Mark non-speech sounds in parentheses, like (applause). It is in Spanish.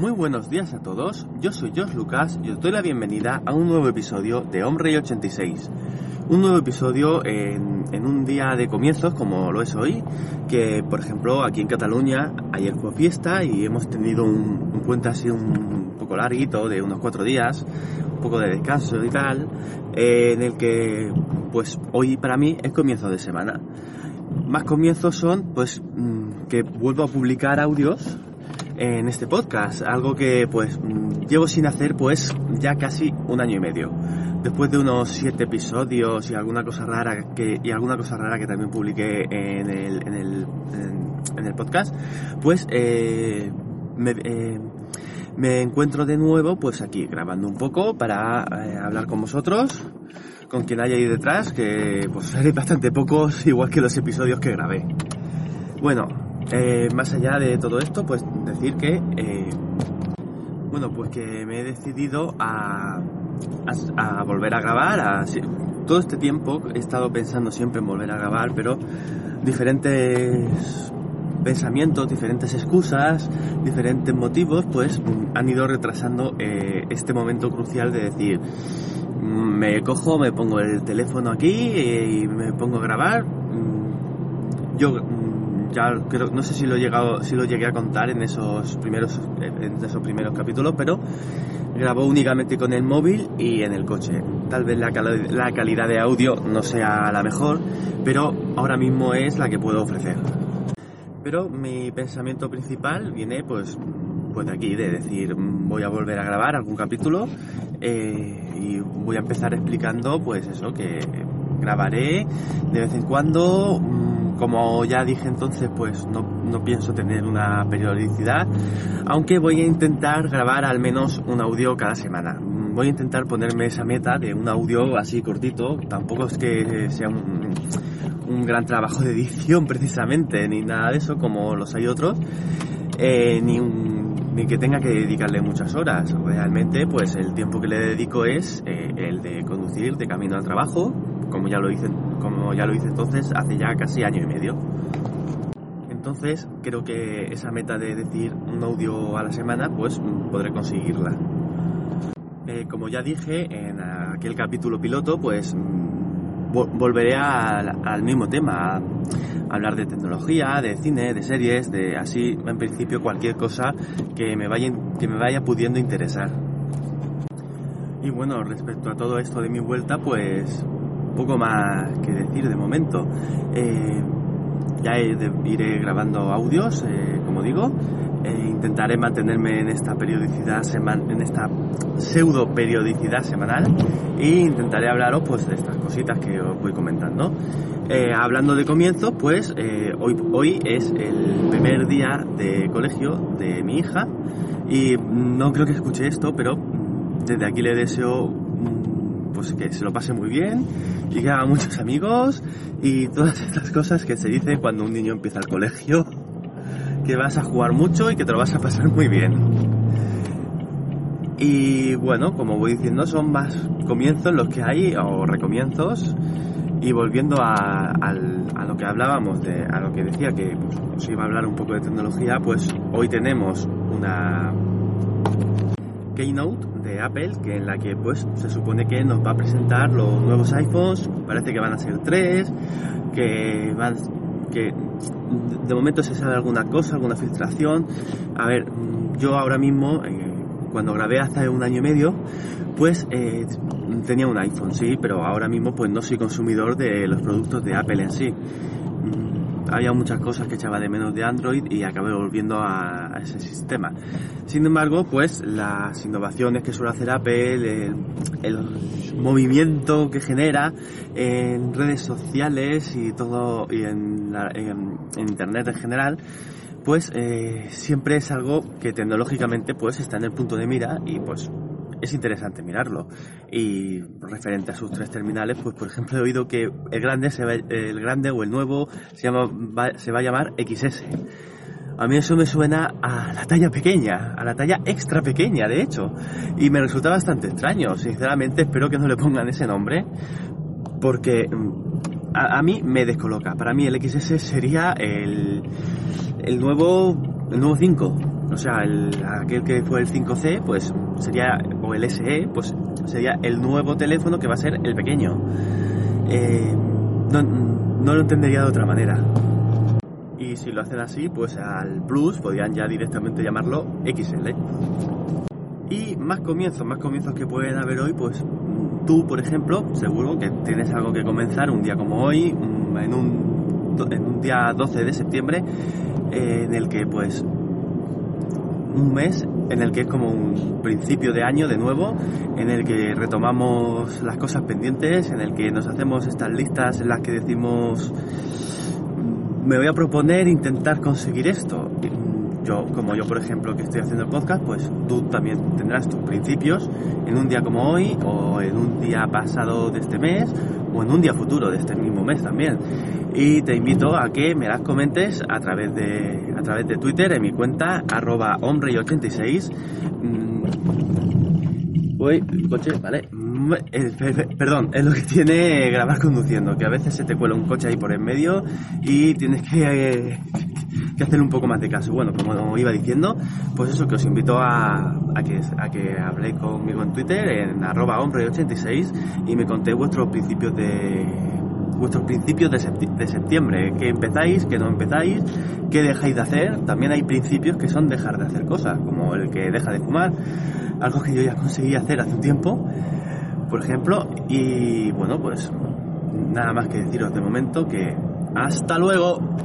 Muy buenos días a todos, yo soy Josh Lucas y os doy la bienvenida a un nuevo episodio de Hombre 86. Un nuevo episodio en, un día de comienzos como lo es hoy, que por ejemplo aquí en Cataluña ayer fue fiesta y hemos tenido un, un puente así un poco larguito de unos cuatro días, un poco de descanso y tal, eh, en el que pues hoy para mí es comienzo de semana. Más comienzos son pues que vuelvo a publicar audios en este podcast, algo que pues llevo sin hacer pues ya casi un año y medio. Después de unos siete episodios y alguna cosa rara que y alguna cosa rara que también publiqué en el en el, en, el podcast, pues eh, me, eh, me encuentro de nuevo pues aquí grabando un poco para eh, hablar con vosotros con quien haya ahí detrás, que pues (laughs) seré bastante pocos, igual que los episodios que grabé. Bueno, eh, más allá de todo esto, pues decir que, eh, bueno, pues que me he decidido a, volver a grabar. Todo este tiempo he estado pensando siempre en volver a grabar, pero diferentes pensamientos, diferentes excusas, diferentes motivos, pues han ido retrasando eh, este momento crucial de decir, me cojo, me pongo el teléfono aquí y me pongo a grabar. Yo ya creo, no sé si lo llegué a contar en esos primeros, primeros capítulos, pero grabo únicamente con el móvil y en el coche. Tal vez la, cal la calidad de audio no sea la mejor, pero ahora mismo es la que puedo ofrecer. Pero mi pensamiento principal viene pues, pues de aquí, de decir voy a volver a grabar algún capítulo eh, y voy a empezar explicando pues eso, que grabaré de vez en cuando como ya dije entonces, pues no, no, pienso tener una periodicidad, aunque voy a intentar grabar al menos un audio cada semana. Voy a intentar ponerme esa meta de un audio así cortito, tampoco es que sea un, un gran trabajo de edición precisamente, ni nada de eso como los hay otros, eh, ni, ni que tenga que dedicarle muchas horas. Realmente, pues el tiempo que le dedico es eh, el de conducir de camino al trabajo, como ya lo hice, como ya lo hice entonces hace ya casi año y medio. Entonces creo que esa meta de decir un audio a la semana, pues podré conseguirla. Eh, como ya dije en aquel capítulo piloto, pues volveré a, al mismo tema, a hablar de tecnología, de cine, de series, de así en principio cualquier cosa que me vaya, que me vaya pudiendo interesar. Y bueno, respecto a todo esto de mi vuelta, pues poco más que decir de momento. Eh, ya iré grabando audios, eh, como digo. Eh, intentaré mantenerme en esta periodicidad seman en esta pseudo periodicidad semanal e intentaré hablaros pues de estas cositas que os voy comentando. Hablando de comienzos, pues hoy, hoy es el primer día de colegio de mi hija y no creo que escuche esto, pero desde aquí le deseo pues que se lo pase muy bien y que haga muchos amigos y todas estas cosas que se dice cuando un niño empieza el colegio, que vas a jugar mucho y que te lo vas a pasar muy bien. Y bueno, como voy diciendo, son más comienzos los que hay, o recomienzos, y volviendo a lo que hablábamos, de, a lo que decía que pues, os iba a hablar un poco de tecnología, pues hoy tenemos una Keynote de Apple, que en la que pues se supone que nos va a presentar los nuevos iPhones, parece que van a ser tres, que de momento se sabe alguna cosa, alguna filtración. A ver, yo ahora mismo, eh, cuando grabé hace un año y medio, pues eh, tenía un iPhone, sí, pero ahora mismo pues no soy consumidor de los productos de Apple en sí había muchas cosas que echaba de menos de Android y acabé volviendo a, ese sistema. Sin embargo, pues las innovaciones que suele hacer Apple, el, movimiento que genera en redes sociales y todo y en Internet en general, pues eh, siempre es algo que tecnológicamente pues está en el punto de mira y pues es interesante mirarlo. Y referente a sus tres terminales, pues por ejemplo he oído que el grande, el grande o el nuevo se, llama, va, se va a llamar XS. A mí eso me suena a la talla pequeña, a la talla extra pequeña, de hecho. Y me resulta bastante extraño. Sinceramente, espero que no le pongan ese nombre. Porque mm, a, a mí me descoloca. Para mí el XS sería el, el nuevo el nuevo 5. O sea, el, aquel que fue el 5C, pues sería, el SE, pues sería el nuevo teléfono que va a ser el pequeño. Eh, no, no lo entendería de otra manera. Y si lo hacen así, pues al Plus podrían ya directamente llamarlo XL. Y más comienzos, más comienzos que pueden haber hoy, pues tú, por ejemplo, seguro que tienes algo que comenzar un día como hoy, en un, en un día 12 de septiembre, eh, en el que pues un mes en el que es como un principio de año de nuevo, en el que retomamos las cosas pendientes, en el que nos hacemos estas listas en las que decimos me voy a proponer intentar conseguir esto. Yo, como yo por ejemplo que estoy haciendo el podcast, pues tú también tendrás tus principios en un día como hoy o en un día pasado de este mes o en un día futuro de este mismo mes también. Y te invito a que me las comentes a través de, a través de Twitter en mi cuenta arroba hombre86. Uy, coche, vale. Perdón, es lo que tiene grabar conduciendo, que a veces se te cuela un coche ahí por en medio y tienes que, que hacer un poco más de caso. Bueno, como iba diciendo, pues eso que os invito a, a que, a que habléis conmigo en Twitter, en arroba hombre86 y me contéis vuestros principios de vuestros principios de, septiembre, que empezáis, que no empezáis, qué dejáis de hacer. También hay principios que son dejar de hacer cosas, como el que deja de fumar, algo que yo ya conseguí hacer hace un tiempo, por ejemplo, y bueno, pues nada más que deciros de momento que hasta luego.